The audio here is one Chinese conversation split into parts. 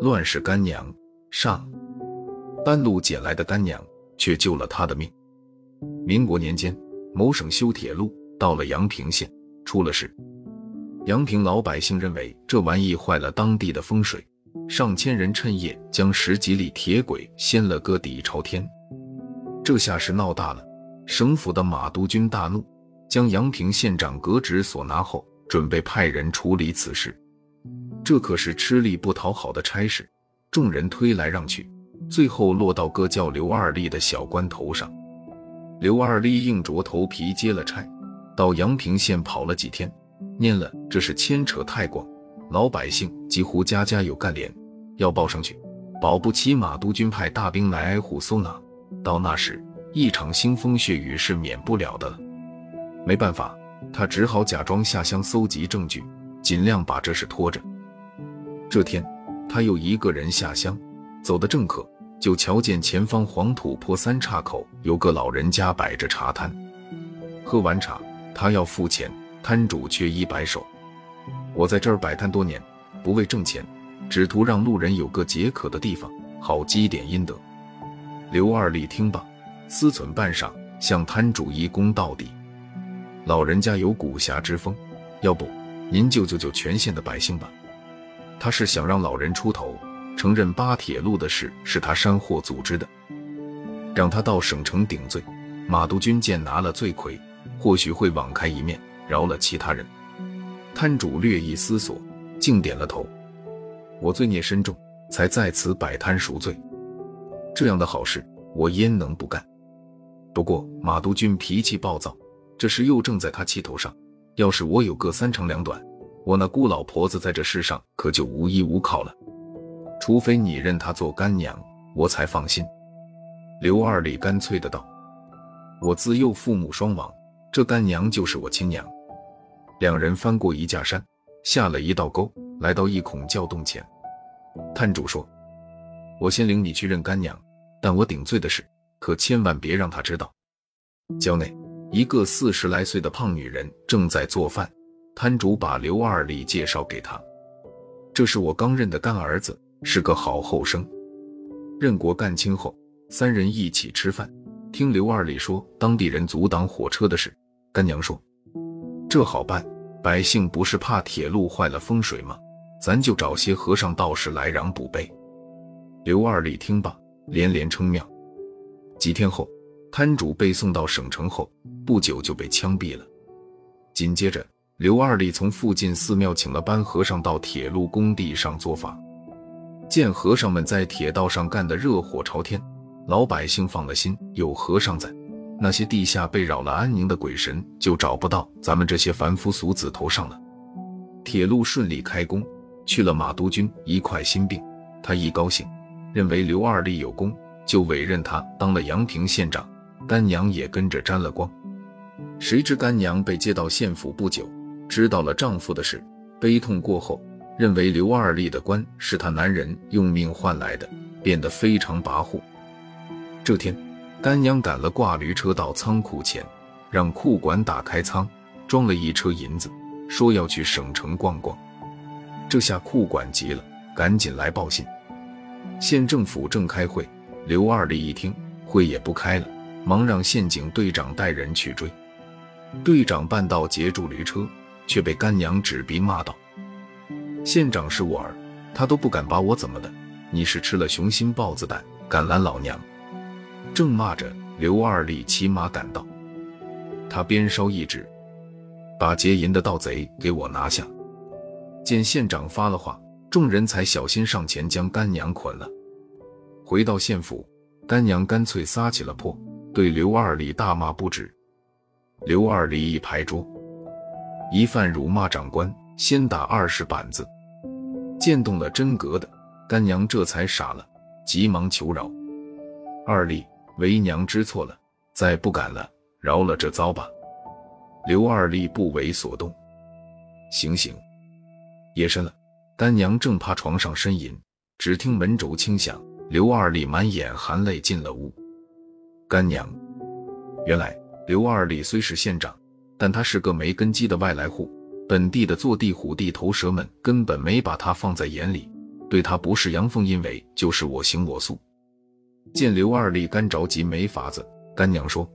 乱世干娘上，半路捡来的干娘却救了他的命。民国年间，某省修铁路到了阳平县，出了事。阳平老百姓认为这玩意坏了当地的风水，上千人趁夜将十几里铁轨掀了个底朝天。这下是闹大了，省府的马督军大怒，将阳平县长革职所拿后。准备派人处理此事，这可是吃力不讨好的差事。众人推来让去，最后落到个叫刘二立的小官头上。刘二立硬着头皮接了差，到阳平县跑了几天，念了这是牵扯太广，老百姓几乎家家有干连，要报上去，保不齐马督军派大兵来挨户搜拿，到那时一场腥风血雨是免不了的了。没办法。他只好假装下乡搜集证据，尽量把这事拖着。这天，他又一个人下乡，走得正渴，就瞧见前方黄土坡三岔口有个老人家摆着茶摊。喝完茶，他要付钱，摊主却一摆手：“我在这儿摆摊多年，不为挣钱，只图让路人有个解渴的地方，好积点阴德。”刘二立听罢，思忖半晌，向摊主一躬到底。老人家有古侠之风，要不您救救救全县的百姓吧？他是想让老人出头，承认扒铁路的事是他山货组织的，让他到省城顶罪。马督军见拿了罪魁，或许会网开一面，饶了其他人。摊主略一思索，竟点了头。我罪孽深重，才在此摆摊赎罪。这样的好事，我焉能不干？不过马督军脾气暴躁。这事又正在他气头上，要是我有个三长两短，我那孤老婆子在这世上可就无依无靠了。除非你认她做干娘，我才放心。刘二立干脆的道：“我自幼父母双亡，这干娘就是我亲娘。”两人翻过一架山，下了一道沟，来到一孔窖洞前。摊主说：“我先领你去认干娘，但我顶罪的事，可千万别让她知道。”窖内。一个四十来岁的胖女人正在做饭，摊主把刘二立介绍给她。这是我刚认的干儿子，是个好后生。认过干亲后，三人一起吃饭，听刘二立说当地人阻挡火车的事。干娘说：“这好办，百姓不是怕铁路坏了风水吗？咱就找些和尚道士来攘补呗。”刘二立听罢，连连称妙。几天后。摊主被送到省城后，不久就被枪毙了。紧接着，刘二立从附近寺庙请了班和尚到铁路工地上做法。见和尚们在铁道上干得热火朝天，老百姓放了心，有和尚在，那些地下被扰了安宁的鬼神就找不到咱们这些凡夫俗子头上了。铁路顺利开工，去了马督军一块心病。他一高兴，认为刘二立有功，就委任他当了阳平县长。干娘也跟着沾了光，谁知干娘被接到县府不久，知道了丈夫的事，悲痛过后，认为刘二立的官是他男人用命换来的，变得非常跋扈。这天，干娘赶了挂驴车到仓库前，让库管打开仓，装了一车银子，说要去省城逛逛。这下库管急了，赶紧来报信。县政府正开会，刘二立一听，会也不开了。忙让县警队长带人去追，队长半道截住驴车，却被干娘指鼻骂道：“县长是我儿，他都不敢把我怎么的，你是吃了雄心豹子胆，敢拦老娘！”正骂着，刘二立骑马赶到，他鞭梢一指：“把劫银的盗贼给我拿下！”见县长发了话，众人才小心上前将干娘捆了。回到县府，干娘干脆撒起了泼。对刘二立大骂不止，刘二立一拍桌：“一犯辱骂长官，先打二十板子！”见动了真格的，干娘这才傻了，急忙求饶：“二立，为娘知错了，再不敢了，饶了这遭吧。”刘二立不为所动：“醒醒。”夜深了，干娘正趴床上呻吟，只听门轴轻响，刘二立满眼含泪进了屋。干娘，原来刘二力虽是县长，但他是个没根基的外来户，本地的坐地虎、地头蛇们根本没把他放在眼里，对他不是阳奉阴违，就是我行我素。见刘二力干着急没法子，干娘说：“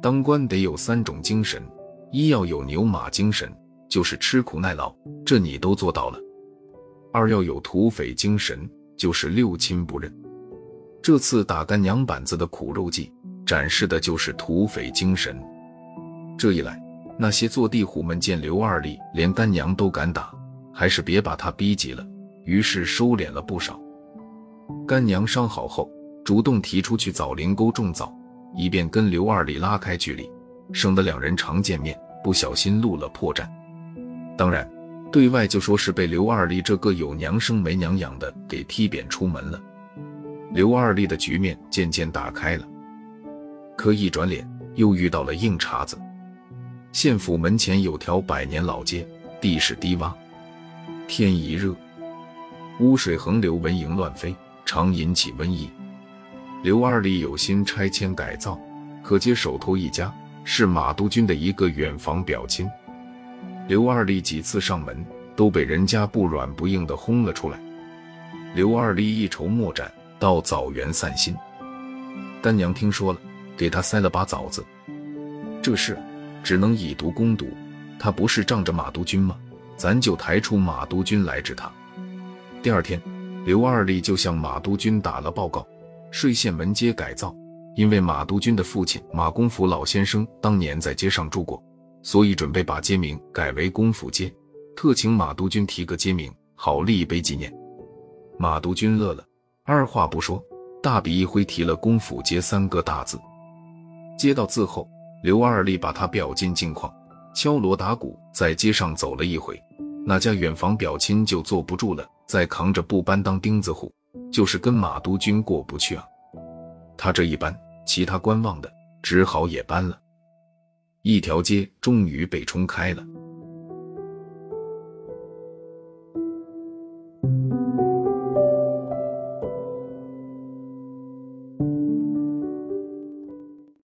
当官得有三种精神，一要有牛马精神，就是吃苦耐劳，这你都做到了；二要有土匪精神，就是六亲不认。这次打干娘板子的苦肉计，展示的就是土匪精神。这一来，那些坐地虎们见刘二力连干娘都敢打，还是别把他逼急了，于是收敛了不少。干娘伤好后。”主动提出去枣林沟种枣，以便跟刘二力拉开距离，省得两人常见面，不小心露了破绽。当然，对外就说是被刘二力这个有娘生没娘养的给踢扁出门了。刘二力的局面渐渐打开了，可一转脸又遇到了硬茬子。县府门前有条百年老街，地势低洼，天一热，污水横流，蚊蝇乱飞，常引起瘟疫。刘二力有心拆迁改造，可接手头一家是马督军的一个远房表亲。刘二力几次上门，都被人家不软不硬的轰了出来。刘二力一筹莫展，到枣园散心。干娘听说了，给他塞了把枣子。这事只能以毒攻毒，他不是仗着马督军吗？咱就抬出马督军来治他。第二天，刘二力就向马督军打了报告。税县门街改造，因为马督军的父亲马公府老先生当年在街上住过，所以准备把街名改为公府街，特请马督军提个街名，好立一碑纪念。马督军乐了，二话不说，大笔一挥提了“公府街”三个大字。接到字后，刘二立把他表进镜框，敲锣打鼓在街上走了一回，那家远房表亲就坐不住了，在扛着布搬当钉子户。就是跟马督军过不去啊！他这一搬，其他观望的只好也搬了。一条街终于被冲开了。